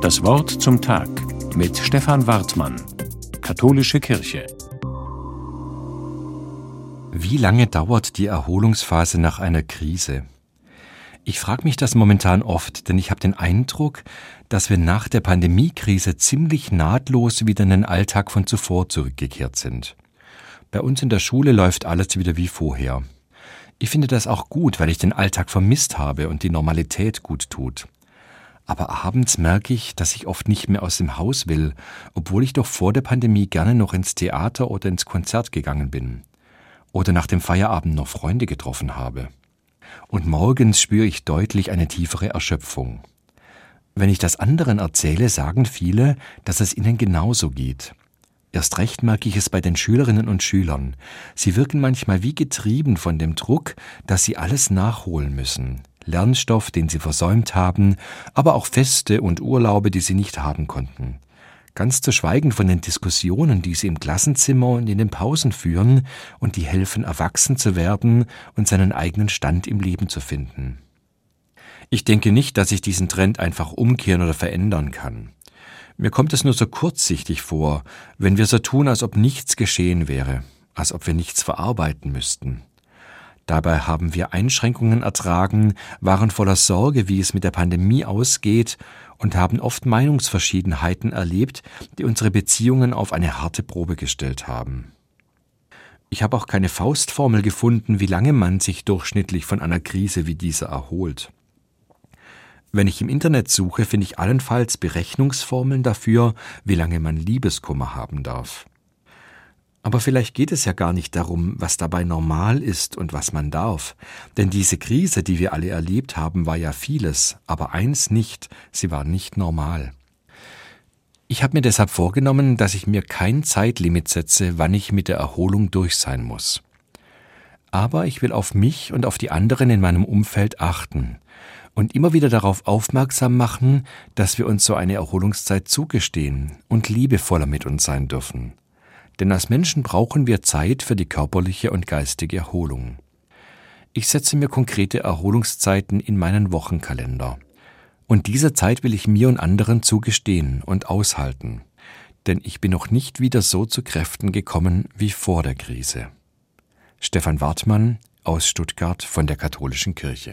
Das Wort zum Tag mit Stefan Wartmann, Katholische Kirche. Wie lange dauert die Erholungsphase nach einer Krise? Ich frage mich das momentan oft, denn ich habe den Eindruck, dass wir nach der Pandemiekrise ziemlich nahtlos wieder in den Alltag von zuvor zurückgekehrt sind. Bei uns in der Schule läuft alles wieder wie vorher. Ich finde das auch gut, weil ich den Alltag vermisst habe und die Normalität gut tut. Aber abends merke ich, dass ich oft nicht mehr aus dem Haus will, obwohl ich doch vor der Pandemie gerne noch ins Theater oder ins Konzert gegangen bin. Oder nach dem Feierabend noch Freunde getroffen habe. Und morgens spüre ich deutlich eine tiefere Erschöpfung. Wenn ich das anderen erzähle, sagen viele, dass es ihnen genauso geht. Erst recht merke ich es bei den Schülerinnen und Schülern. Sie wirken manchmal wie getrieben von dem Druck, dass sie alles nachholen müssen. Lernstoff, den sie versäumt haben, aber auch Feste und Urlaube, die sie nicht haben konnten. Ganz zu schweigen von den Diskussionen, die sie im Klassenzimmer und in den Pausen führen und die helfen, erwachsen zu werden und seinen eigenen Stand im Leben zu finden. Ich denke nicht, dass ich diesen Trend einfach umkehren oder verändern kann. Mir kommt es nur so kurzsichtig vor, wenn wir so tun, als ob nichts geschehen wäre, als ob wir nichts verarbeiten müssten. Dabei haben wir Einschränkungen ertragen, waren voller Sorge, wie es mit der Pandemie ausgeht und haben oft Meinungsverschiedenheiten erlebt, die unsere Beziehungen auf eine harte Probe gestellt haben. Ich habe auch keine Faustformel gefunden, wie lange man sich durchschnittlich von einer Krise wie dieser erholt. Wenn ich im Internet suche, finde ich allenfalls Berechnungsformeln dafür, wie lange man Liebeskummer haben darf. Aber vielleicht geht es ja gar nicht darum, was dabei normal ist und was man darf. Denn diese Krise, die wir alle erlebt haben, war ja vieles, aber eins nicht, sie war nicht normal. Ich habe mir deshalb vorgenommen, dass ich mir kein Zeitlimit setze, wann ich mit der Erholung durch sein muss. Aber ich will auf mich und auf die anderen in meinem Umfeld achten und immer wieder darauf aufmerksam machen, dass wir uns so eine Erholungszeit zugestehen und liebevoller mit uns sein dürfen denn als Menschen brauchen wir Zeit für die körperliche und geistige Erholung. Ich setze mir konkrete Erholungszeiten in meinen Wochenkalender. Und diese Zeit will ich mir und anderen zugestehen und aushalten, denn ich bin noch nicht wieder so zu Kräften gekommen wie vor der Krise. Stefan Wartmann aus Stuttgart von der Katholischen Kirche